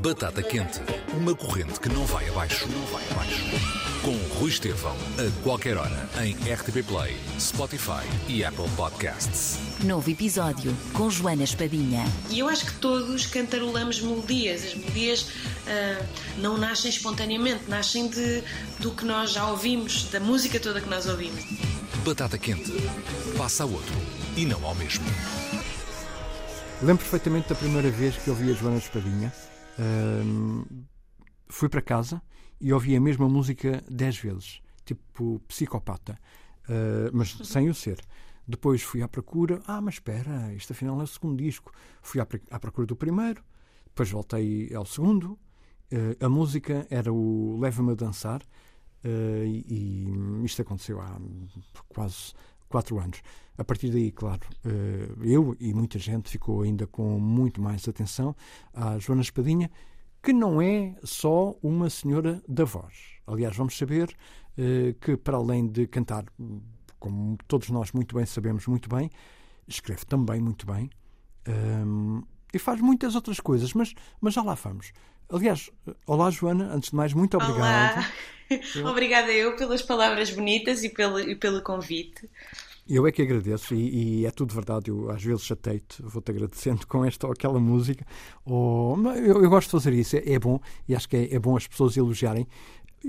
Batata Quente, uma corrente que não vai abaixo, não vai abaixo. Com Rui Estevão, a qualquer hora, em RTP Play, Spotify e Apple Podcasts. Novo episódio com Joana Espadinha. E eu acho que todos cantarolamos melodias. As melodias ah, não nascem espontaneamente, nascem de, do que nós já ouvimos, da música toda que nós ouvimos. Batata Quente, passa a outro e não ao mesmo. Lembro perfeitamente da primeira vez que ouvi a Joana Espadinha. Ahm, fui para casa e ouvi a mesma música dez vezes, tipo psicopata, Ah, mas sem o ser. Depois fui à procura, ah, mas espera, isto afinal é o segundo disco. Fui à, procura do primeiro, depois voltei ao segundo. Ah, a música era o Leva-me a Dançar, ah, e, e isto aconteceu há quase quatro anos. A partir daí, claro, eh, eu e muita gente ficou ainda com muito mais atenção à Joana Espadinha, que não é só uma senhora da voz. Aliás, vamos saber eh, que, para além de cantar, como todos nós muito bem sabemos, muito bem, escreve também muito bem ehm, e faz muitas outras coisas, mas, mas já lá vamos. Aliás, olá Joana, antes de mais, muito obrigado. Olá! Obrigada eu pelas palavras bonitas e pelo, e pelo convite. Eu é que agradeço e, e é tudo verdade. Eu às vezes chatei-te, vou-te agradecendo com esta ou aquela música. Ou, eu, eu gosto de fazer isso, é, é bom e acho que é, é bom as pessoas elogiarem.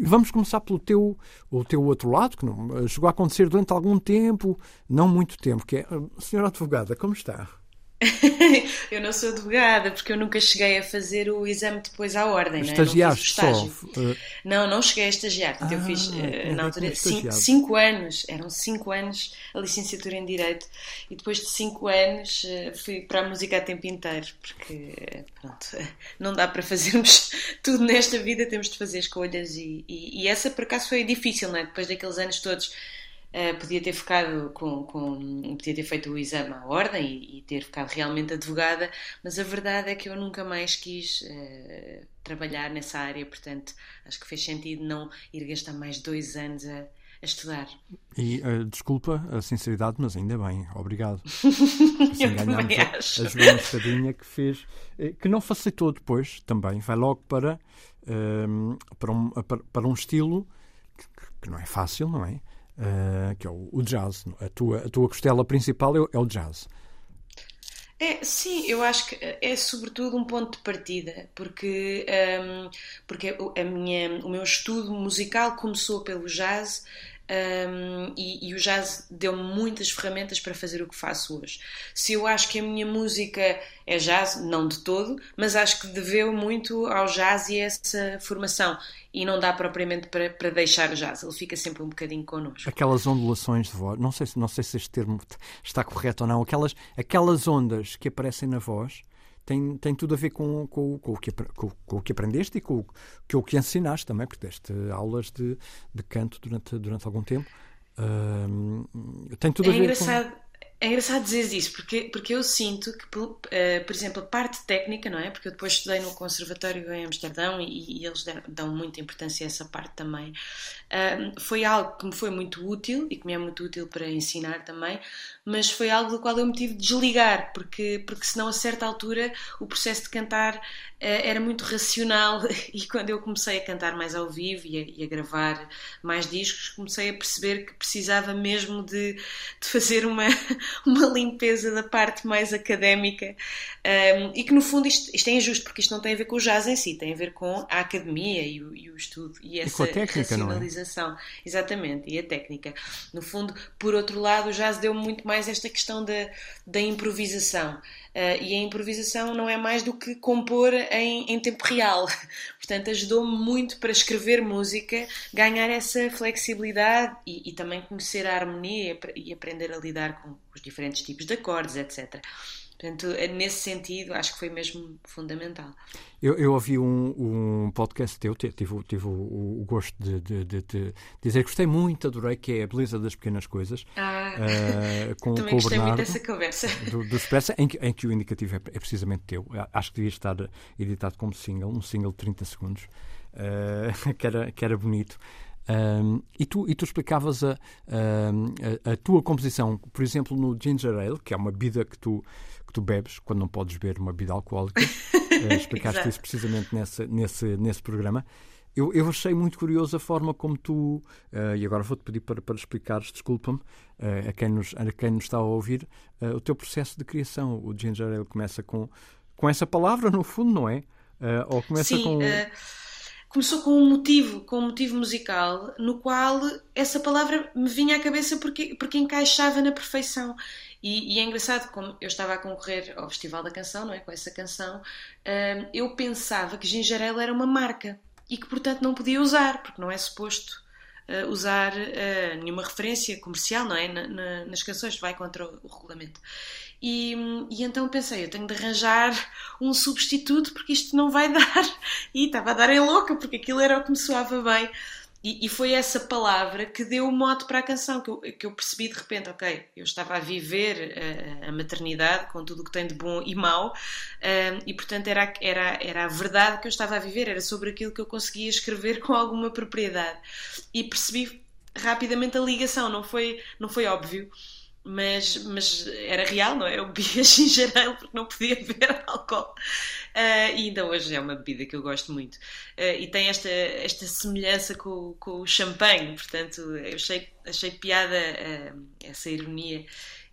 Vamos começar pelo teu, o teu outro lado, que não, chegou a acontecer durante algum tempo, não muito tempo, que é, "Ah, senhora advogada, como está? Eu não sou advogada porque eu nunca cheguei a fazer o exame depois à ordem. Estagiaste não, é? só? não, fiz o estágio. eh, não, não cheguei a estagiar. Eu Ah, fiz eh, era na altura como cin- estagiário. cinco anos, eram cinco anos a licenciatura em Direito e depois de cinco anos eh, fui para a música a tempo inteiro porque pronto, não dá para fazermos tudo nesta vida, temos de fazer escolhas e, e- e essa por acaso foi difícil, não é? Depois daqueles anos todos Uh, podia ter ficado com, com- podia ter feito o exame à ordem e, e ter ficado realmente advogada, mas a verdade é que eu nunca mais quis uh, trabalhar nessa área, portanto acho que fez sentido não ir gastar mais dois anos a, a estudar. E eh, desculpa a sinceridade, mas ainda bem, obrigado. Assim Eu também a, acho. a Joana Espadinha que fez, que não facilitou depois também, vai logo para, ehm, para, um, para, para um estilo que, que não é fácil, não é? Eh, que é o, o jazz. A tua, a tua costela principal é, é o jazz. É, sim, eu acho que é sobretudo um ponto de partida, porque, hum, porque a minha, o meu estudo musical começou pelo jazz hum, e, e o jazz deu-me muitas ferramentas para fazer o que faço hoje. Se eu acho que a minha música é jazz, não de todo, mas acho que deveu muito ao jazz e a essa formação. E não dá propriamente para, para deixar o jazz, ele fica sempre um bocadinho connosco. Aquelas ondulações de voz, não sei, se- não sei se este termo está correto ou não, aquelas, aquelas ondas que aparecem na voz têm, têm tudo a ver com, com, com o que, com, com o que aprendeste e com, o- com o que ensinaste também, porque deste aulas de, de canto durante, durante algum tempo. Ahm, tem tudo É a ver com. engraçado, é engraçado dizer isso, porque, porque eu sinto que, por, eh, por exemplo, a parte técnica, não é? Porque eu depois estudei no Conservatório em Amsterdão e, e eles deram- dão muita importância a essa parte também. Ahm, foi algo que me foi muito útil e que me é muito útil para ensinar também, mas foi algo do qual eu me tive de desligar, porque, porque senão a certa altura o processo de cantar eh, era muito racional e quando eu comecei a cantar mais ao vivo e a, e a gravar mais discos, comecei a perceber que precisava mesmo de, de fazer uma, uma limpeza da parte mais académica um, e que no fundo isto, isto é injusto porque isto não tem a ver com o jazz em si, tem a ver com a academia e o, e o estudo e essa a técnica, é? racionalização. Exatamente, e a técnica. No fundo, por outro lado, o jazz deu muito mais esta questão da, da improvisação. Uh, e a improvisação não é mais do que compor em, em tempo real. Portanto, ajudou-me muito para escrever música, ganhar essa flexibilidade e, e também conhecer a harmonia e aprender a lidar com os diferentes tipos de acordes, etc. Portanto, nesse sentido, acho que foi mesmo fundamental. Eu, eu ouvi um, um podcast teu, te- tive, o- tive o, o gosto de, de- de- de dizer que gostei muito, adorei, que é a beleza das pequenas coisas, Ah, eh, com, também com o gostei muito Bernardo. dessa conversa. do, do Expressa, em que, em que o indicativo é, é precisamente teu. Acho que devia estar editado como single, um single de 30 segundos, eh, que, era, que era bonito. Um, e, tu, e tu explicavas a, a, a, tua composição, por exemplo, no Ginger Ale, que é uma bebida que tu, que tu bebes quando não podes beber uma bebida alcoólica. uh, explicaste isso precisamente nesse, nesse, nesse programa. Eu, eu achei muito curioso a forma como tu, uh, e agora vou-te pedir para, para explicares, desculpa-me, uh, a, quem nos, a quem nos está a ouvir, uh, o teu processo de criação. O Ginger Ale começa com, com essa palavra, no fundo, não é? ou começa Sim, com. Começou com um motivo, com um motivo musical, no qual essa palavra me vinha à cabeça porque, porque encaixava na perfeição. E, e, é engraçado, como eu estava a concorrer ao Festival da Canção, não é? Com essa canção, eu pensava que Ginger Ale era uma marca e que, portanto, não podia usar, porque não é suposto uh, usar uh, nenhuma referência comercial, não é? Na, na, nas canções, vai contra o, o regulamento. E, e, então pensei, eu tenho de arranjar um substituto porque isto não vai dar. E estava a dar em louca, porque aquilo era o que me soava bem. E, e, foi essa palavra que deu o mote para a canção, que eu, que eu percebi de repente, ok, eu estava a viver a, a maternidade com tudo o que tem de bom e mau, um, e portanto era, era, era a verdade que eu estava a viver, era sobre aquilo que eu conseguia escrever com alguma propriedade. E percebi rapidamente a ligação, não foi, não foi óbvio mas, mas era real, não é? Eu bebia ginger ale porque não podia beber álcool. Uh, e ainda hoje é uma bebida que eu gosto muito. Uh, e tem esta, esta semelhança com, com o champanhe, portanto, eu achei, achei piada uh, essa ironia.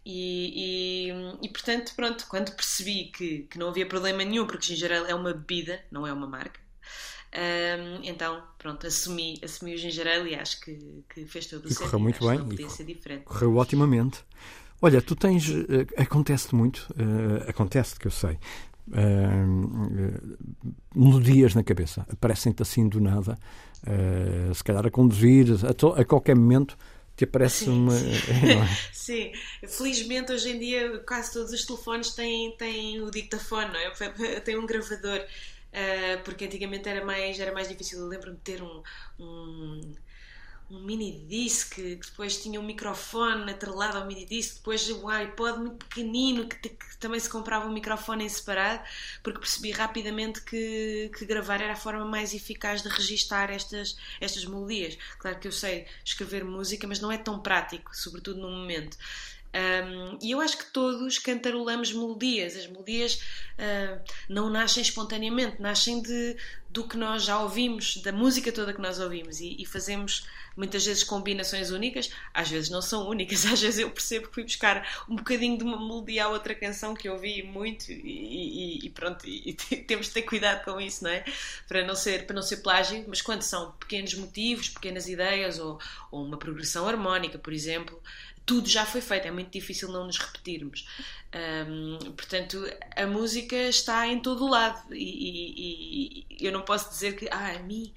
E, e, e, portanto, pronto, quando percebi que, que não havia problema nenhum, porque ginger ale é uma bebida, não é uma marca, um, então, pronto, assumi, assumi o ginger ale e acho que, que fez todo o e correu muito bem. Não podia ser diferente. Correu otimamente. Olha, tu tens. Uh, acontece muito, uh, acontece que eu sei. Uh, melodias na cabeça, aparecem-te assim do nada, se calhar a conduzir, a, to, a qualquer momento te aparece sim, uma. Sim. É? sim, felizmente hoje em dia quase todos os telefones têm, têm o dictafone, não é? Tem um gravador. Uh, porque antigamente era mais, era mais difícil. Eu lembro-me de ter um, um, um mini disc que depois tinha um microfone atrelado ao mini disc, depois um iPod muito pequenino que, que, também se comprava um microfone em separado, porque percebi rapidamente que, que gravar era a forma mais eficaz de registar estas, estas melodias. Claro que eu sei escrever música, mas não é tão prático, sobretudo no momento. Um, e eu acho que todos cantarolamos melodias. As melodias uh, não nascem espontaneamente, nascem de, do que nós já ouvimos, da música toda que nós ouvimos. E, e, fazemos muitas vezes combinações únicas, às vezes não são únicas, às vezes eu percebo que fui buscar um bocadinho de uma melodia à outra canção que eu ouvi muito e, e pronto, e, temos de ter cuidado com isso, não é? Para não ser, para não ser plágio, mas quando são pequenos motivos, pequenas ideias ou, ou uma progressão harmónica, por exemplo tudo já foi feito, é muito difícil não nos repetirmos. Um, portanto, a música está em todo o lado e, e, e, eu não posso dizer que ah, a mim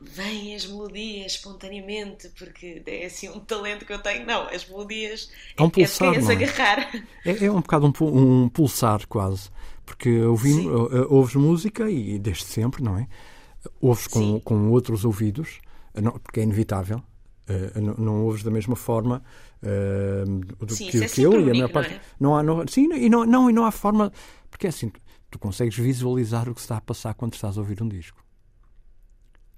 vêm as melodias espontaneamente porque é assim um talento que eu tenho. Não, as melodias é um pulsar, é, é agarrar. É, é, um bocado um, um pulsar quase, porque ouvi, ouves música e desde sempre, não é? Ouves com, com outros ouvidos, porque é inevitável. Uh, não, não ouves da mesma forma uh, do sim, que, é que eu e a minha parte. Não, é? não há, não, sim, e não, não, e não há forma. Porque é assim, tu, tu consegues visualizar o que está a passar quando estás a ouvir um disco.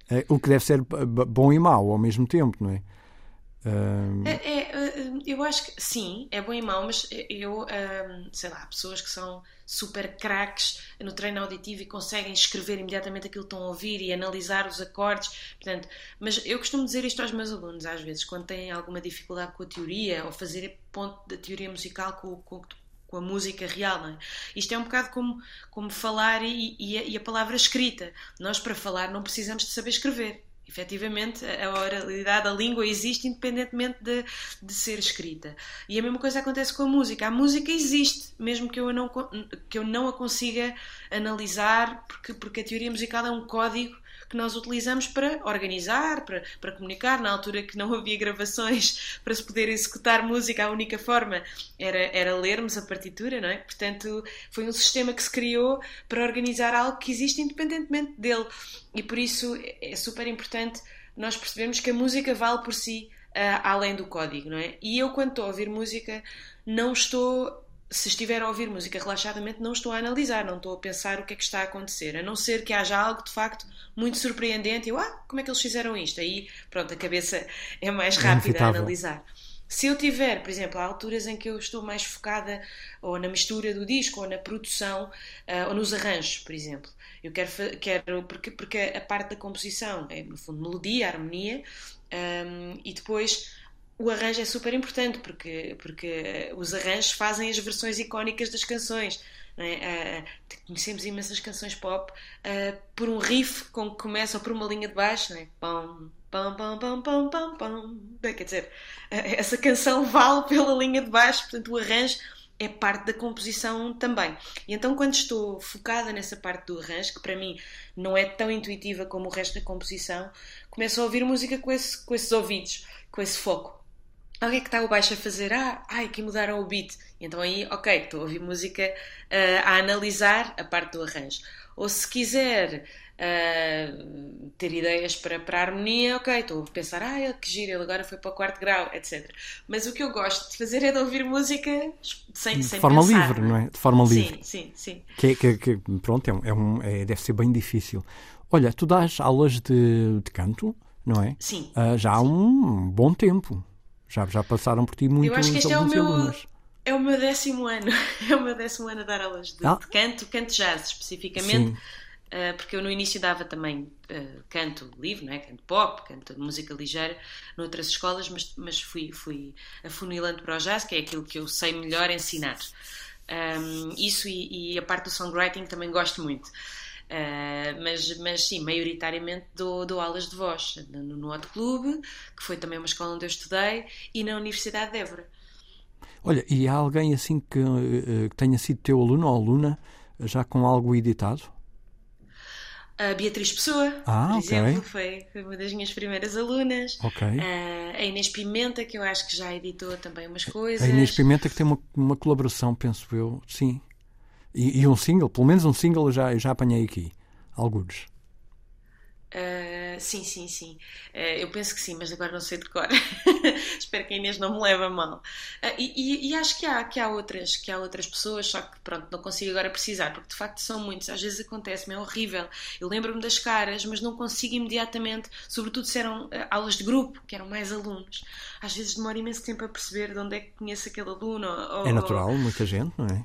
É, o que deve ser bom e mau ao mesmo tempo, não é? É, é, eu acho que sim, é bom e mau, mas eu, sei lá, pessoas que são super craques no treino auditivo e conseguem escrever imediatamente aquilo que estão a ouvir e analisar os acordes. Portanto, mas eu costumo dizer isto aos meus alunos às vezes, quando têm alguma dificuldade com a teoria ou fazer ponto da teoria musical com, com, com a música real. É? Isto é um bocado como, como falar e, e, a, e a palavra escrita. Nós, para falar, não precisamos de saber escrever Efetivamente, a oralidade, a língua existe independentemente de, de ser escrita. E a mesma coisa acontece com a música. A música existe, mesmo que eu não, que eu não a consiga analisar, porque, porque a teoria musical é um código que nós utilizamos para organizar, para, para comunicar. Na altura que não havia gravações para se poder executar música, a única forma era, era lermos a partitura, não é? Portanto, foi um sistema que se criou para organizar algo que existe independentemente dele. E por isso é super importante nós percebermos que a música vale por si, uh, além do código, não é? E eu, quando estou a ouvir música, não estou se estiver a ouvir música relaxadamente, não estou a analisar, não estou a pensar o que é que está a acontecer, a não ser que haja algo de facto muito surpreendente e eu, ah, como é que eles fizeram isto? Aí, pronto, a cabeça é mais rápida a analisar. Se eu tiver, por exemplo, há alturas em que eu estou mais focada ou na mistura do disco, ou na produção, uh, ou nos arranjos, por exemplo. Eu quero, quero porque, porque a parte da composição é, no fundo, melodia, harmonia, um, e depois o arranjo é super importante porque, porque os arranjos fazem as versões icónicas das canções. É? Uh, conhecemos imensas canções pop uh, por um riff com que começa ou por uma linha de baixo, não é? Pum, pum, pum, pum, pum, pum, pum. Quer dizer, essa canção vale pela linha de baixo, portanto o arranjo é parte da composição também. E então, quando estou focada nessa parte do arranjo, que para mim não é tão intuitiva como o resto da composição, começo a ouvir música com, esse, com esses ouvidos, com esse foco. Que é que está o baixo a fazer? Ah, ai, que mudaram o beat. Então aí, ok, estou a ouvir música uh, a analisar a parte do arranjo. Ou se quiser uh, ter ideias para, para a harmonia, ok, estou a pensar, ah, que giro, ele agora foi para o quarto grau, etc. Mas o que eu gosto de fazer é de ouvir música sem, de sem forma pensar, livre, não é? De forma livre. Sim, sim, sim. Que, que, que pronto, é um, é um é, deve ser bem difícil. Olha, tu dás aulas de, de canto, não é? Sim. Uh, já há um bom tempo. Já, já passaram por ti muitos Eu acho que este é o alunos meu, alunas. é o meu décimo ano. É o meu décimo ano a dar aulas de, Ah. de canto, canto jazz especificamente. Sim. Uh, porque eu no início dava também uh, canto livre, não é? canto pop, canto música ligeira noutras escolas, mas, mas fui, fui afunilando para o jazz, que é aquilo que eu sei melhor ensinar. Um, isso e, e a parte do songwriting também gosto muito. Uh, mas, mas sim, maioritariamente dou, dou aulas de voz no, no Hot Club, que foi também uma escola onde eu estudei, e na Universidade de Évora. Olha, e há alguém assim que, eh, que tenha sido teu aluno ou aluna já com algo editado? A Beatriz Pessoa, Ah, por ok. exemplo, foi, foi uma das minhas primeiras alunas. Ok. Uh, a Inês Pimenta, que eu acho que já editou também umas coisas. A Inês Pimenta que tem uma, uma colaboração, penso eu, sim. E, e um single, pelo menos um single eu já, eu já apanhei aqui. Alguns. Uh, sim, sim, sim. Uh, eu penso que sim, mas agora não sei de cor. Espero que a Inês não me leve a mal. Uh, e, e- e acho que há, que, há outras, que há outras pessoas, só que pronto, não consigo agora precisar, porque de facto são muitos. Às vezes acontece-me, é horrível. Eu lembro-me das caras, mas não consigo imediatamente, sobretudo se eram aulas de grupo, que eram mais alunos. Às vezes demora imenso tempo a perceber de onde é que conheço aquele aluno. ou- É ou- natural, muita gente, não é?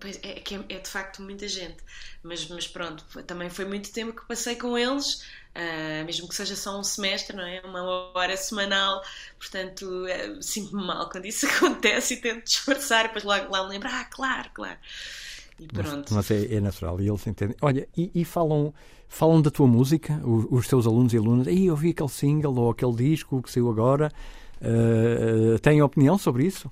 Pois é, que é, é de facto muita gente, mas, mas pronto, também foi muito tempo que passei com eles, ah, mesmo que seja só um semestre, não é? Uma hora semanal, portanto eh, sinto-me mal quando isso acontece e tento disfarçar, e depois logo lá me lembro, ah, claro, claro. E pronto. Mas é, é natural e eles entendem. Olha, e, e falam, falam da tua música, os, os teus alunos e alunas. Aí eu vi aquele single ou aquele disco que saiu agora. Uh, têm opinião sobre isso?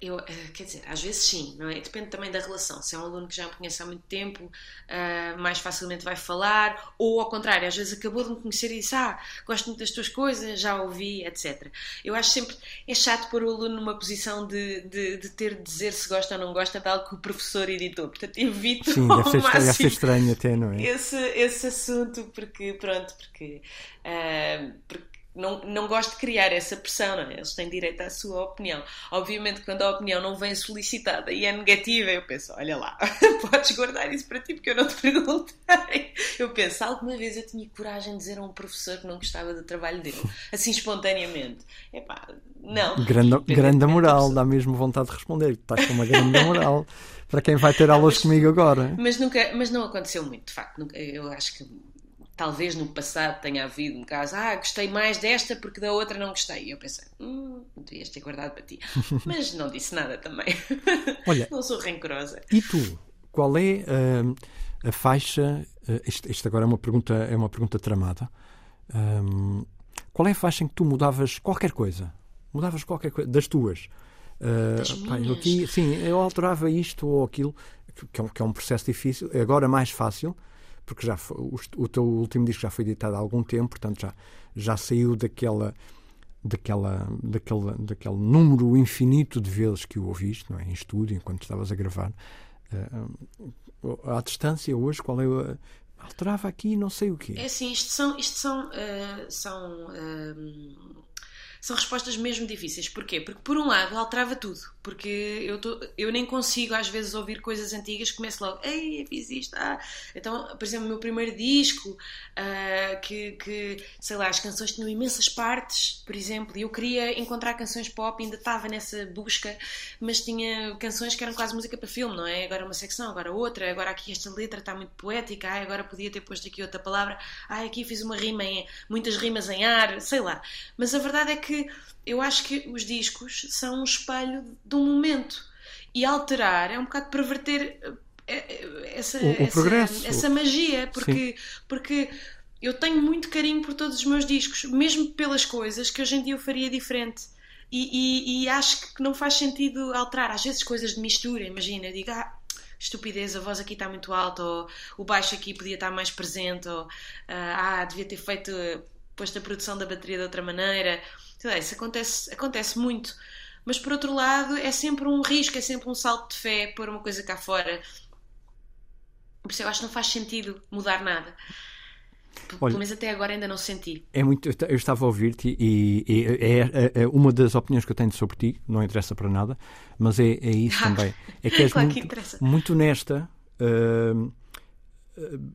Eu, eh, quer dizer, às vezes sim, não é? Depende também da relação. Se é um aluno que já me conhece há muito tempo, ah, mais facilmente vai falar, ou ao contrário, às vezes acabou de me conhecer e disse: Ah, gosto muito das tuas coisas, já ouvi, etc. Eu acho sempre é chato pôr o aluno numa posição de, de, de ter de dizer se gosta ou não gosta de algo que o professor editou. Portanto, evito Sim, ao ser, deve ser máximo estranho até, não é? esse, esse assunto porque pronto porque, ah, porque não, não gosto de criar essa pressão não é? eles têm direito à sua opinião obviamente quando a opinião não vem solicitada e é negativa eu penso olha lá podes guardar isso para ti porque eu não te perguntei eu penso alguma vez eu tinha coragem de dizer a um professor que não gostava do trabalho dele assim espontaneamente Epá, não Grande, grande da moral, dá mesmo vontade de responder. Estás com uma grande moral para quem vai ter aulas comigo agora. Mas nunca, mas não aconteceu muito, de facto. Eu acho que talvez no passado tenha havido um caso, ah, gostei mais desta porque da outra não gostei. E eu pensei, hum, devias ter guardado para ti. Mas não disse nada também. Olha, não sou rancorosa. E tu, qual é hum, a faixa? uh, isto, isto agora é uma pergunta, é uma pergunta tramada. Hum, qual é a faixa em que tu mudavas qualquer coisa? Mudavas qualquer coisa das tuas? Uh, pá, eu aqui, sim, eu alterava isto ou aquilo, que é, um, que é um processo difícil, agora mais fácil, porque já foi- o, teu último disco já foi editado há algum tempo, portanto já, já saiu daquela daquela, daquela, daquele número infinito de vezes que o ouviste, não é? em estúdio, enquanto estavas a gravar. Uh, à distância, hoje, qual é o. Alterava aqui não sei o quê. É assim, isto são, isto são, ah, são ah, são respostas mesmo difíceis. Porquê? Porque, por um lado, alterava tudo. Porque eu, tô, eu nem consigo, às vezes, ouvir coisas antigas, começo logo, ei, fiz isto. Ah. Então, por exemplo, o meu primeiro disco, uh, que, que, sei lá, as canções tinham imensas partes, por exemplo, e eu queria encontrar canções pop, ainda estava nessa busca, mas tinha canções que eram quase música para filme, não é? Agora uma secção, agora outra, agora aqui esta letra está muito poética, ah, agora podia ter posto aqui outra palavra, ah, aqui fiz uma rima em, muitas rimas em ar, sei lá. Mas a verdade é que eu acho que os discos são um espelho de um momento. E alterar é um bocado perverter eh, eh, essa, o, o essa, essa, magia, porque, porque eu tenho muito carinho por todos os meus discos, mesmo pelas coisas que hoje em dia eu faria diferente. E, e, e acho que não faz sentido alterar. Às vezes coisas de mistura, imagina, eu digo, ah, estupidez, a voz aqui está muito alta, ou o baixo aqui podia estar mais presente, ou ah, devia ter feito, posto a produção da bateria de outra maneira. Sei lá, isso acontece, acontece muito. Mas por outro lado, é sempre um risco, é sempre um salto de fé pôr uma coisa cá fora. Por isso eu acho que não faz sentido mudar nada. Olha, Pelo menos até agora ainda não senti. É muito, eu estava a ouvir-te e, e é, é, é, uma das opiniões que eu tenho sobre ti, não interessa para nada, mas é, é isso também. É que és claro muito, que muito honesta uh, uh,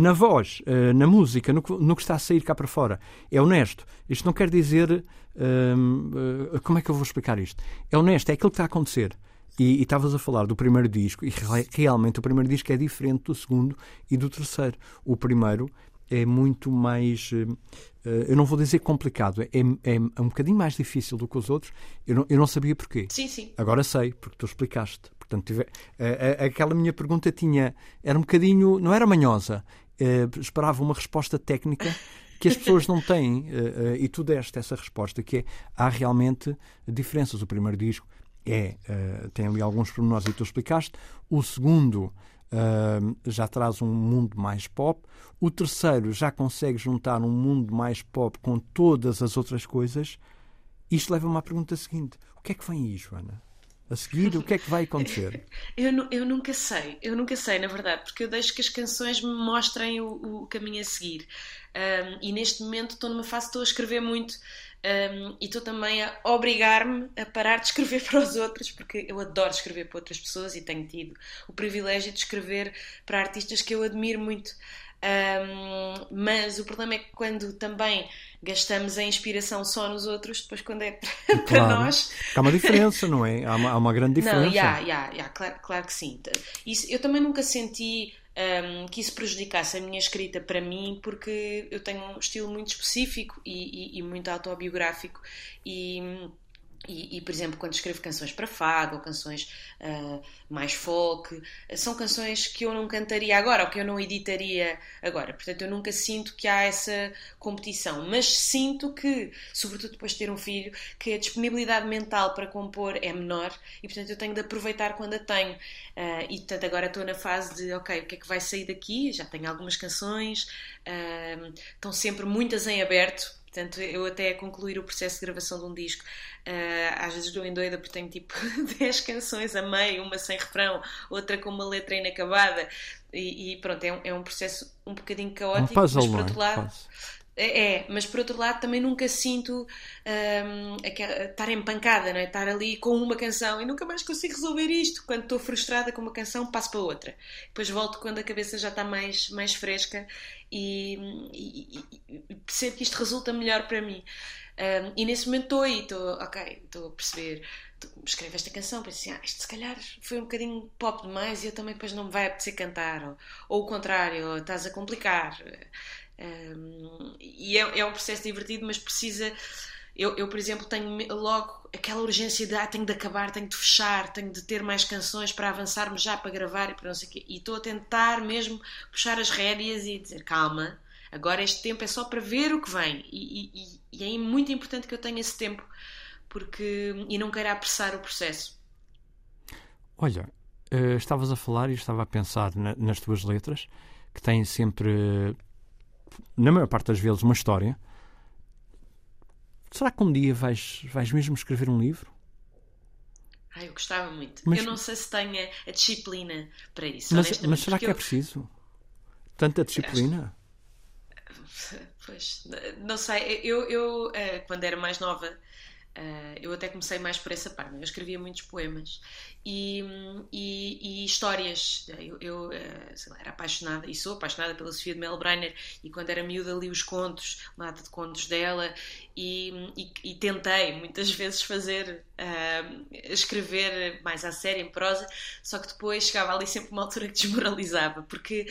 na voz, uh, na música, no, no, que está a sair cá para fora. É honesto. Isto não quer dizer. como é que eu vou explicar isto? É honesto, é aquilo que está a acontecer. E estavas a falar do primeiro disco, e realmente o primeiro disco é diferente do segundo e do terceiro. O primeiro é muito mais. Eu não vou dizer complicado, é, é, é, um bocadinho mais difícil do que os outros. Eu não, eu não sabia porquê. Sim, sim. Agora sei, porque tu explicaste. Portanto, tive, uh, aquela minha pergunta tinha. Era um bocadinho. Não era manhosa. Uh, esperava uma resposta técnica que as pessoas não têm. e tu deste essa resposta, que é. Há realmente diferenças. O primeiro disco é, tem ali alguns pormenores e tu explicaste. O segundo Uh, já traz um mundo mais pop. O terceiro já consegue juntar um mundo mais pop com todas as outras coisas. Isto leva-me à pergunta seguinte: o que é que vem aí, Joana? A seguir, o que é que vai acontecer? eu, eu nunca sei, eu nunca sei, na verdade, porque eu deixo que as canções me mostrem o, o caminho a seguir. Um, e neste momento estou numa fase, estou a escrever muito um, e estou também a obrigar-me a parar de escrever para os outros, porque eu adoro escrever para outras pessoas e tenho tido o privilégio de escrever para artistas que eu admiro muito. Um, mas o problema é que quando também gastamos a inspiração só nos outros, depois quando é para, claro. nós. Há uma diferença, não é? Há uma, há uma grande diferença. Não, yeah, yeah, yeah, claro, claro que sim. Isso, eu também nunca senti um, que isso prejudicasse a minha escrita para mim, porque eu tenho um estilo muito específico e, e, e muito autobiográfico e e, e, por exemplo, quando escrevo canções para fado ou canções uh, mais folk, são canções que eu não cantaria agora ou que eu não editaria agora. Portanto, eu nunca sinto que há essa competição, mas sinto que, sobretudo depois de ter um filho, que a disponibilidade mental para compor é menor e, portanto, eu tenho de aproveitar quando a tenho. Uh, e, portanto, agora estou na fase de, ok, o que é que vai sair daqui? Já tenho algumas canções, uh, estão sempre muitas em aberto Portanto, eu até concluir o processo de gravação de um disco, uh, às vezes dou em doida porque tenho tipo 10 canções a meio, uma sem refrão, outra com uma letra inacabada, e, e pronto, é um, é um, processo um bocadinho caótico, mas por outro lado. É, é, mas por outro lado também nunca sinto um, estar empancada, não é? estar ali com uma canção e nunca mais consigo resolver isto. Quando estou frustrada com uma canção, passo para outra. Depois volto quando a cabeça já está mais, mais fresca e percebo que isto resulta melhor para mim. Um, e nesse momento estou aí, estou, ok, estou a perceber. Escrevo esta canção, penso assim, ah, isto se calhar foi um bocadinho pop demais e eu também depois não me vai apetecer cantar, ou, ou o contrário, ou estás a complicar. Um, e é, é, um processo divertido, mas precisa. Eu, eu, por exemplo, tenho logo aquela urgência de ah, tenho de acabar, tenho de fechar, tenho de ter mais canções para avançarmos já para gravar e para não sei o quê. E estou a tentar mesmo puxar as rédeas e dizer calma, agora este tempo é só para ver o que vem. E, e, e é muito importante que eu tenha esse tempo porque, e não queira apressar o processo. Olha, uh, estavas a falar e estava a pensar na, nas tuas letras que têm sempre na maior parte das vezes, uma história. Será que um dia vais, vais mesmo escrever um livro? Ai, eu gostava muito. Mas, eu não sei se tenho a disciplina para isso. Mas, mas será que é eu... é preciso? Tanta disciplina? Pois, não sei, eu, eu uh, quando era mais nova, uh, eu até comecei mais por essa parte. Eu escrevia muitos poemas e, e, e histórias. Eu, eu uh, lá, era apaixonada e sou apaixonada pela Sofia de Melbrenner e quando era miúda li os contos, uma data de contos dela e, e, tentei muitas vezes fazer, escrever mais à série, em prosa, só que depois chegava ali sempre uma altura que desmoralizava, porque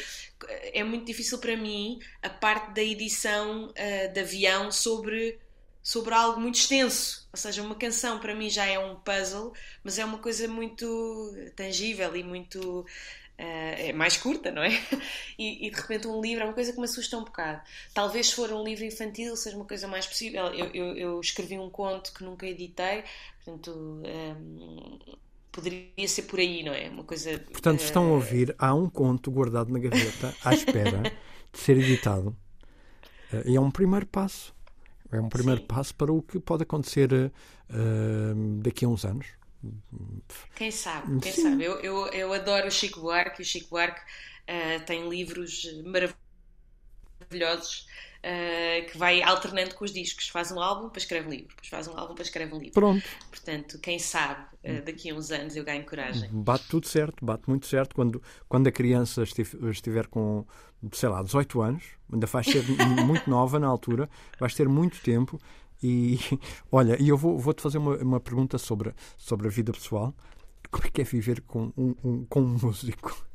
é muito difícil para mim a parte da edição uh, de avião sobre, sobre algo muito extenso. Ou seja, uma canção para mim já é um puzzle, mas é uma coisa muito tangível e muito. Uh, é mais curta, não é? E, e, de repente um livro é uma coisa que me assusta um bocado. Talvez se for um livro infantil seja uma coisa mais possível. Eu, eu, eu escrevi um conto que nunca editei, portanto. Um, poderia ser por aí, não é? Uma coisa. Portanto, estão a ouvir, há um conto guardado na gaveta à espera de ser editado. E é um primeiro passo. É um primeiro Sim. passo para o que pode acontecer uh, daqui a uns anos. Quem sabe, quem Sim. sabe. Eu, eu, eu adoro o Chico Buarque e o Chico Buarque uh, tem livros maravilhosos uh, que vai alternando com os discos. Faz um álbum, depois escreve um livro, depois faz um álbum, depois escreve um livro. Pronto. Portanto, quem sabe, uh, daqui a uns anos eu ganho coragem. Bate tudo certo, bate muito certo. Quando, quando a criança estiver com, sei lá, 18 anos, ainda faz ser muito nova na altura, vais ter muito tempo. E olha, e eu vou, vou fazer uma, uma pergunta sobre, sobre a vida pessoal. Como é que é viver com um, um com um músico?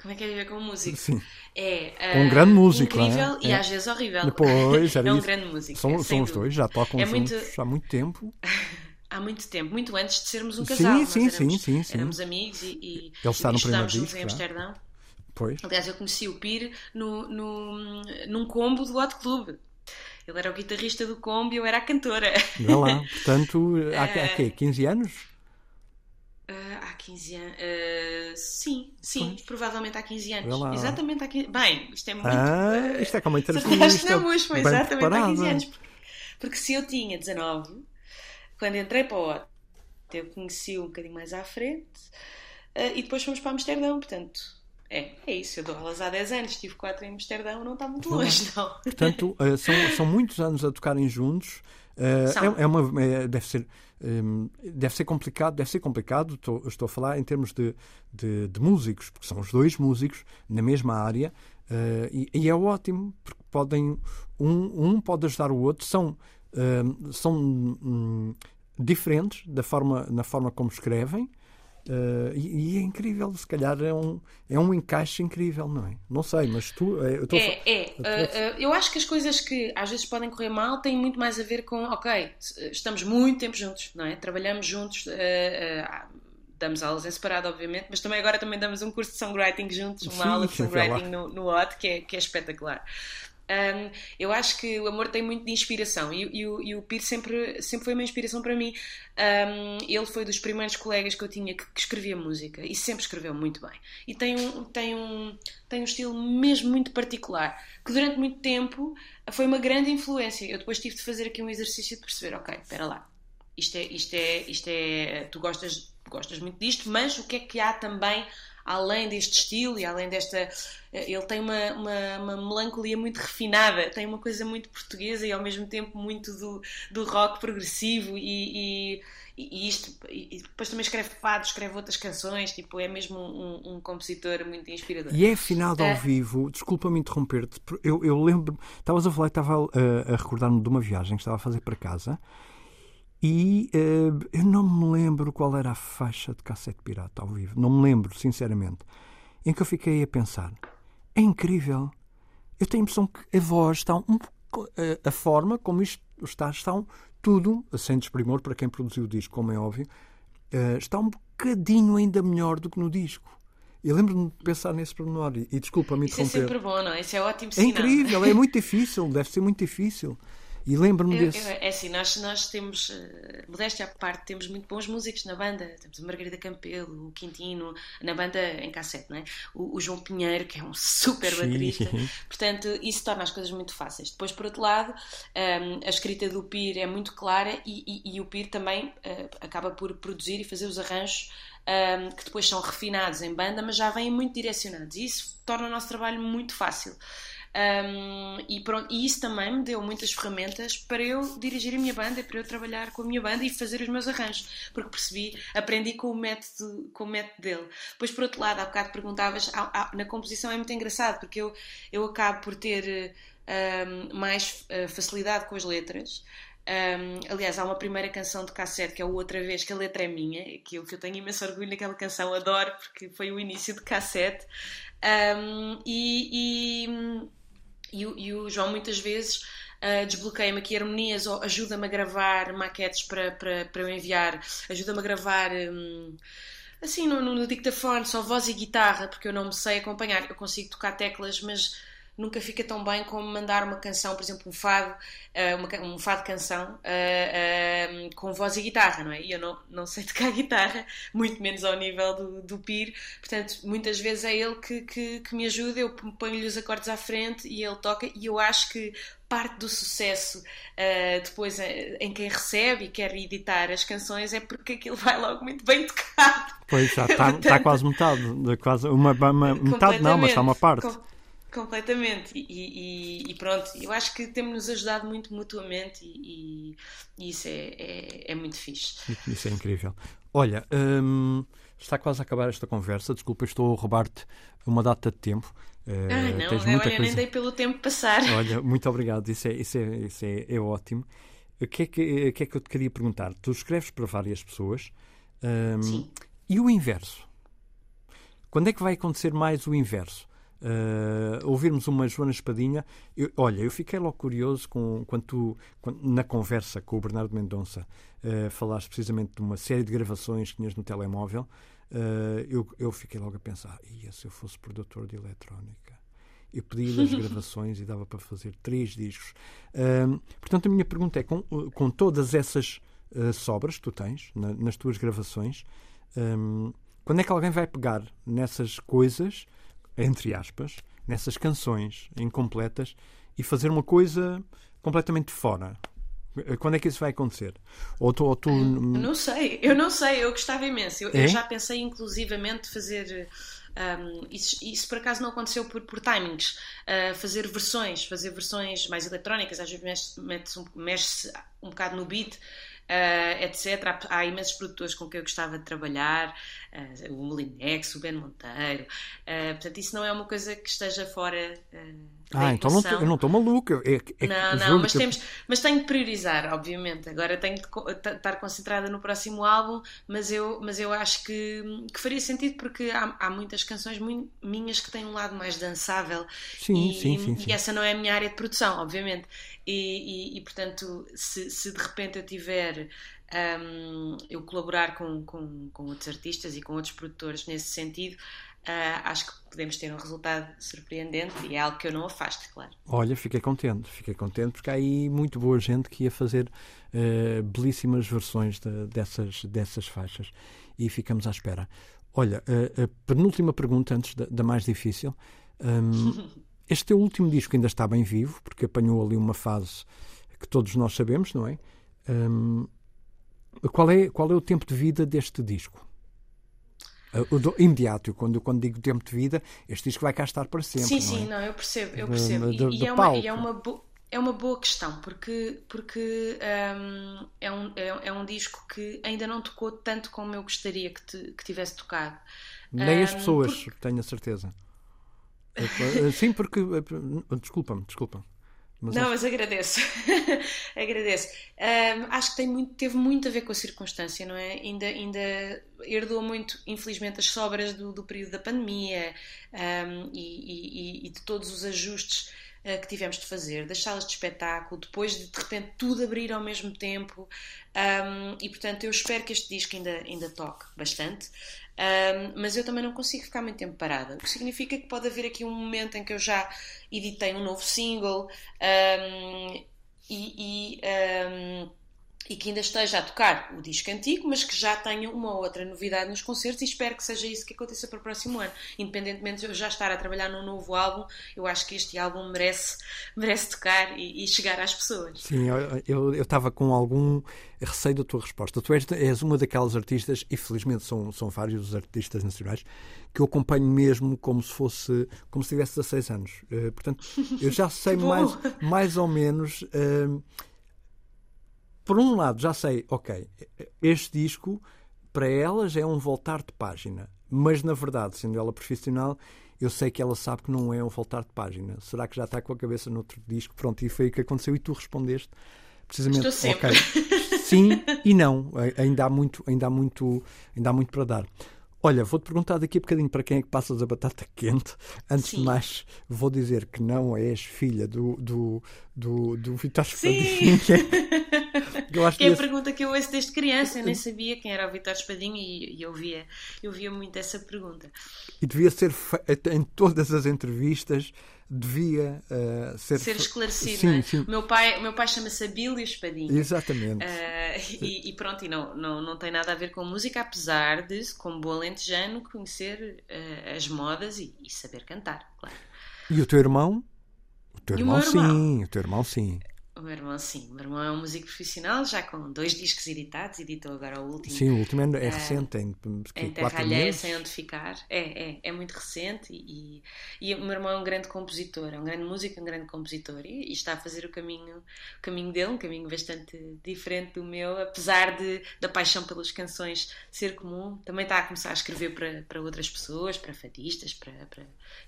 Como é que é viver com um músico? Sim. É uh, um grande músico. Incrível é? e às vezes horrível. Pois, é um isso. grande músico. São, são os dois, já tocam é juntos muito... há muito tempo. há muito tempo, muito antes de sermos um casal. Sim, sim, éramos, sim, sim, sim. Éramos amigos e, e Ele está no primeiro disco, em Amsterdão. Pois. Aliás, eu conheci o Pir no, no, num combo do Hot Club. Ele era o guitarrista do combo e eu era a cantora. Vá lá, portanto, há, há quê? 15 anos? Uh, há 15 anos. Uh, sim, sim, pois. provavelmente há 15 anos. Exatamente há 15 Bem, isto é muito. Ah, isto é como entrevista. na foi exatamente preparada. há 15 anos. Porque, porque, se eu tinha 19, quando entrei para o OT, eu conheci um bocadinho mais à frente uh, e depois fomos para Amsterdão, portanto. É, é isso, eu dou aulas há 10 anos, tive 4 em Amsterdão, não está muito longe, não. Portanto, são, são muitos anos a tocarem juntos. é, é uma, é, deve ser um, deve ser complicado, deve ser complicado, estou, estou a falar em termos de, de, de, músicos, porque são os dois músicos na mesma área uh, e, e, é ótimo, porque podem um, um pode ajudar o outro, são, uh, são um, diferentes da forma, na forma como escrevem, Uh, e, e, é incrível, se calhar é um, é um encaixe incrível, não é? Não sei, mas tu. É, eu, tô, é, é. Eu, uh, uh, eu acho que as coisas que às vezes podem correr mal têm muito mais a ver com, ok, estamos muito tempo juntos, não é? Trabalhamos juntos, damos aulas em separado, obviamente, mas também agora também damos um curso de songwriting juntos, uma Sim, aula de songwriting no, no OT, que é, que é espetacular. Um, eu acho que o amor tem muito de inspiração e, e, e, o Piro sempre, sempre foi uma inspiração para mim. Um, ele foi dos primeiros colegas que eu tinha que, que, escrevia música e sempre escreveu muito bem. E tem um, tem, um, tem um estilo mesmo muito particular que durante muito tempo foi uma grande influência. Eu depois tive de fazer aqui um exercício de perceber: ok, espera lá, isto é, isto é, isto é, tu gostas, gostas muito disto, mas o que é que há também além deste estilo e além desta. Eh, ele tem uma, uma, uma, melancolia muito refinada, tem uma coisa muito portuguesa e ao mesmo tempo muito do, do rock progressivo e, e, e isto. E depois também escreve fado, escreve outras canções, tipo, é mesmo um, um compositor muito inspirador. E é afinado ao é. vivo, desculpa-me interromper-te, eu, eu lembro, estavas a falar, estava a, a recordar-me de uma viagem que estava a fazer para casa. E uh, eu não me lembro qual era a faixa de cassete pirata ao vivo. Não me lembro, sinceramente. Em que eu fiquei a pensar: é incrível. Eu tenho a impressão que a voz está um a, a forma como isto está, está tudo, sem desprimor para quem produziu o disco, como é óbvio, uh, está um bocadinho ainda melhor do que no disco. Eu lembro-me de pensar nesse pormenor e, e desculpa-me interromper. Isso é sempre bom, não é? Isso é ótimo sinal. É incrível, é muito difícil, deve ser muito difícil. E lembro-me desse. é assim, nós, nós temos, uh, modéstia à parte, temos muito bons músicos na banda. Temos a Margarida Campelo, o Quintino, na banda em cassete, não é? o, o João Pinheiro, que é um super baterista. Portanto, isso torna as coisas muito fáceis. Depois, por outro lado, um, ehm, a escrita do Pir é muito clara e, e, e o Pir também uh, acaba por produzir e fazer os arranjos um, ehm, que depois são refinados em banda, mas já vêm muito direcionados. E isso torna o nosso trabalho muito fácil. Um, e, pronto, e isso também me deu muitas ferramentas para eu dirigir a minha banda, para eu trabalhar com a minha banda e fazer os meus arranjos, porque percebi, aprendi com o método, com o método dele. Depois, por outro lado, há bocado perguntavas, na composição é muito engraçado, porque eu, eu acabo por ter um, mais uh, facilidade com as letras. Um, aliás, há uma primeira canção de cassete que é o Outra Vez, que a letra é minha, que eu, que eu tenho imenso orgulho naquela canção, adoro, porque foi o início de cassete. Um, e, e, e, e, o, João muitas vezes uh, desbloqueia-me aqui harmonias ou ajuda-me a gravar maquetes para, para, para eu enviar, ajuda-me a gravar. Um, assim, no, no só voz e guitarra, porque eu não me sei acompanhar. Eu consigo tocar teclas, mas nunca fica tão bem como mandar uma canção, por exemplo, um fado, uh, uma, um fado canção uh, uh, com voz e guitarra, não é? E eu não, não sei tocar guitarra, muito menos ao nível do, do Pir, portanto, muitas vezes é ele que, que, que me ajuda, eu ponho-lhe os acordes à frente e ele toca, e eu acho que parte do sucesso depois em quem recebe e quer editar as canções é porque aquilo vai logo muito bem tocado. Pois, já está, está quase metade, quase uma, uma metade não, mas está uma parte. Com Completamente. E, e, e, pronto, eu acho que temos-nos ajudado muito mutuamente e, e isso é, é, é, muito fixe. Isso é incrível. Olha, hum, está quase a acabar esta conversa. Desculpa, estou a roubar-te uma data de tempo. Ah, não, tens muita eu coisa... nem dei pelo tempo passar. Olha, muito obrigado, isso é, isso é, isso é, é ótimo. O que é que, o que é que eu te queria perguntar? Tu escreves para várias pessoas hum, Sim. e o inverso? Quando é que vai acontecer mais o inverso? Uh, ouvirmos uma Joana Espadinha. Eu, olha, eu fiquei logo curioso com, quando tu, quando, na conversa com o Bernardo Mendonça, uh, falaste precisamente de uma série de gravações que tinhas no telemóvel. Uh, eu, eu fiquei logo a pensar: ia se eu fosse produtor de eletrónica? Eu pedi as gravações e dava para fazer três discos. Portanto, a minha pergunta é: com, com todas essas sobras que tu tens na, nas tuas gravações, um, quando é que alguém vai pegar nessas coisas? Entre aspas, nessas canções incompletas e fazer uma coisa completamente fora. Quando é que isso vai acontecer? Ou tu, ou tu... Não sei, eu não sei, eu gostava imenso. Eu, é? eu já pensei inclusivamente fazer. Um, isso, isso, por acaso não aconteceu por, por timings. Uh, fazer versões, fazer versões mais eletrónicas, às vezes mexe-se um, mexe um bocado no beat, uh, etc. Há, há, imensos produtores com quem eu gostava de trabalhar, uh, o Molinex, o Ben Monteiro. Uh, portanto, isso não é uma coisa que esteja fora. ah, então não, eu não estou maluco. É, é, não, não, mas, temos, mas tenho de priorizar, obviamente. Agora tenho de estar concentrada no próximo álbum, mas eu, mas eu acho que, que faria sentido porque há, há muitas canções muito, minhas que têm um lado mais dançável. Sim, e, sim, sim, sim. E essa não é a minha área de produção, obviamente. E, e, e portanto, se, se de repente eu tiver um, eu colaborar com, com, com, outros artistas e com outros produtores nesse sentido, uh, acho que podemos ter um resultado surpreendente e é algo que eu não afasto, claro. Olha, fiquei contente, fiquei contente porque há aí muito boa gente que ia fazer uh, belíssimas versões de, dessas, dessas faixas e ficamos à espera. Olha, a, a penúltima pergunta antes da, da mais difícil. Um, este teu último disco ainda está bem vivo, porque apanhou ali uma fase que todos nós sabemos, não é? Um, qual é, qual é o tempo de vida deste disco? Uh, do, imediato, quando, quando digo tempo de vida, este disco vai cá estar para sempre. Sim, não sim, é? não, eu percebo, eu percebo. De, e, de, e, é uma, e, é uma, bo, é uma boa questão, porque, porque um, é, um, é, é, um disco que ainda não tocou tanto como eu gostaria que, te, que tivesse tocado. Nem um, as pessoas, porque... tenho a certeza. Sim, porque. Desculpa-me, desculpa. Mas não, acho... mas agradeço. agradeço. Um, acho que tem muito, teve muito a ver com a circunstância, não é? Ainda, ainda herdou muito, infelizmente, as sobras do, do período da pandemia um, e, e, e, de todos os ajustes que tivemos de fazer, das salas de espetáculo, depois de de repente tudo abrir ao mesmo tempo. Um, e portanto, eu espero que este disco ainda, ainda toque bastante. Um, mas eu também não consigo ficar muito tempo parada, o que significa que pode haver aqui um momento em que eu já editei um novo single um, e, e, e que ainda esteja a tocar o disco antigo, mas que já tenha uma outra novidade nos concertos e espero que seja isso que aconteça para o próximo ano. Independentemente de eu já estar a trabalhar num novo álbum, eu acho que este álbum merece, merece tocar e, e chegar às pessoas. Sim, eu estava com algum receio da tua resposta. Tu és, és uma daquelas artistas, e felizmente são, são vários os artistas nacionais, que eu acompanho mesmo como se fosse, como se tivesse 16 anos. Uh, portanto, eu já sei mais, mais ou menos. Uh, por um lado, já sei, ok, este disco para elas é um voltar de página, mas na verdade, sendo ela profissional, eu sei que ela sabe que não é um voltar de página. Será que já está com a cabeça noutro disco? Pronto, e foi o que aconteceu e tu respondeste precisamente, Estou sempre. sim e não. Ainda há muito, ainda há muito, ainda há muito para dar. Olha, vou-te perguntar daqui a bocadinho para quem é que passas a batata quente. Antes Sim. de mais, vou dizer que não és filha do, do, do, do Vitor Espadinha. Eu acho que é a esse... pergunta que eu ouço desde criança. Eu nem sabia quem era o Vitor Espadinha e, e eu, via, eu via muito essa pergunta. E devia ser em todas as entrevistas devia uh, ser, ser esclarecido. Sim, é? sim. O meu pai, meu pai chama-se Abílio Espadinha. Exatamente. Uh, e, e, pronto, e não, não, não tem nada a ver com música, apesar de, como bom alentejano, conhecer uh, as modas e, e, saber cantar, claro. E o teu irmão? O teu irmão, irmão, sim. O teu irmão, sim. O meu irmão, sim. O meu irmão é um músico profissional, já com dois discos editados, editou agora o último. Sim, o último é, é recente, tem em Terra Alheia, sem onde ficar. É, é, é muito recente e, e, o meu irmão é um grande compositor, é um grande músico, um grande compositor e, e, está a fazer o caminho, o caminho dele, um caminho bastante diferente do meu, apesar de, da paixão pelas canções ser comum, também está a começar a escrever para, para outras pessoas, para fadistas, para, para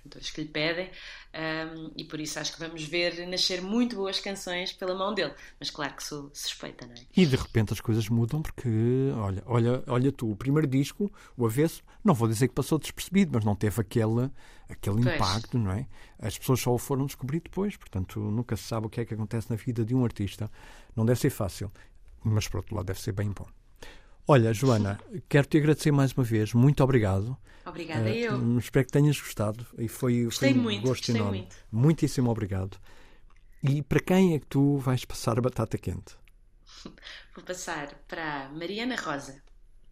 todos que lhe pedem um, e por isso acho que vamos ver nascer muito boas canções pela mão dele. Mas claro que sou suspeita, não é? E de repente as coisas mudam porque, olha, olha, olha tu, o primeiro disco, o Avesso, não vou dizer que passou despercebido, mas não teve aquele, aquele impacto, não é? As pessoas só o foram descobrir depois, portanto nunca se sabe o que é que acontece na vida de um artista. Não deve ser fácil, mas por outro lado deve ser bem bom. Olha, Joana, quero te agradecer mais uma vez. Muito obrigado. Obrigada, uh, eu. Espero que tenhas gostado. E foi, gostei foi um muito, gosto enorme. Muito. Muitíssimo obrigado. E para quem é que tu vais passar a batata quente? Vou passar para Mariana Rosa.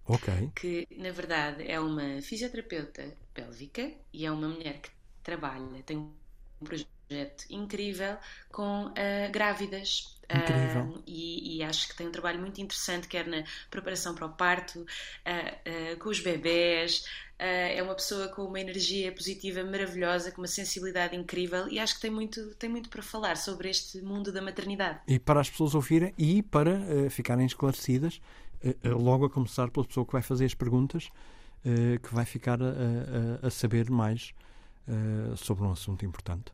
Ok. Que, na verdade, é uma fisioterapeuta pélvica e é uma mulher que trabalha, tem projeto incrível com uh, grávidas. Incrível. Uh, e, e, acho que tem um trabalho muito interessante, quer na preparação para o parto, uh, com os bebés, Uh, é uma pessoa com uma energia positiva maravilhosa, com uma sensibilidade incrível e acho que tem muito, tem muito para falar sobre este mundo da maternidade. E para as pessoas ouvirem e para uh, ficarem esclarecidas, uh, logo a começar pela pessoa que vai fazer as perguntas, que vai ficar a, a, a saber mais sobre um assunto importante.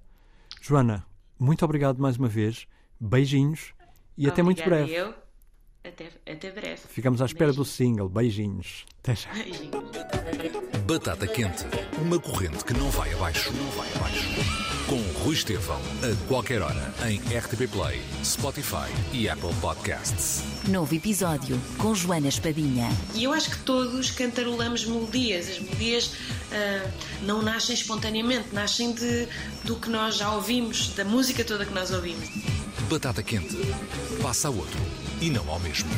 Joana, muito obrigado mais uma vez, beijinhos e Obrigada até muito breve. Eu. Até, até breve. Ficamos à espera Beijinhos. do single. Beijinhos. Até já. Beijinhos. Batata Quente, uma corrente que não vai abaixo, não vai abaixo. Com Rui Estevão, a qualquer hora, em RTP Play, Spotify e Apple Podcasts. Novo episódio com Joana Espadinha. E eu acho que todos cantarolamos melodias. As melodias uh, não nascem espontaneamente, nascem de, do que nós já ouvimos, da música toda que nós ouvimos. Batata Quente, passa a outro e não ao mesmo.